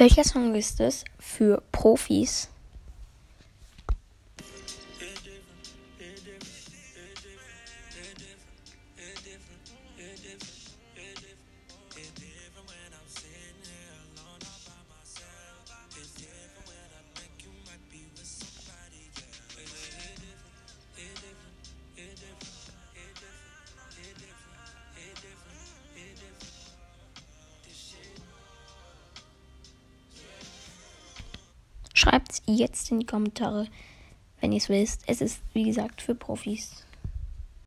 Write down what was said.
Welcher Song ist es für Profis? Schreibt jetzt in die Kommentare, wenn ihr es wisst. Es ist, wie gesagt, für Profis.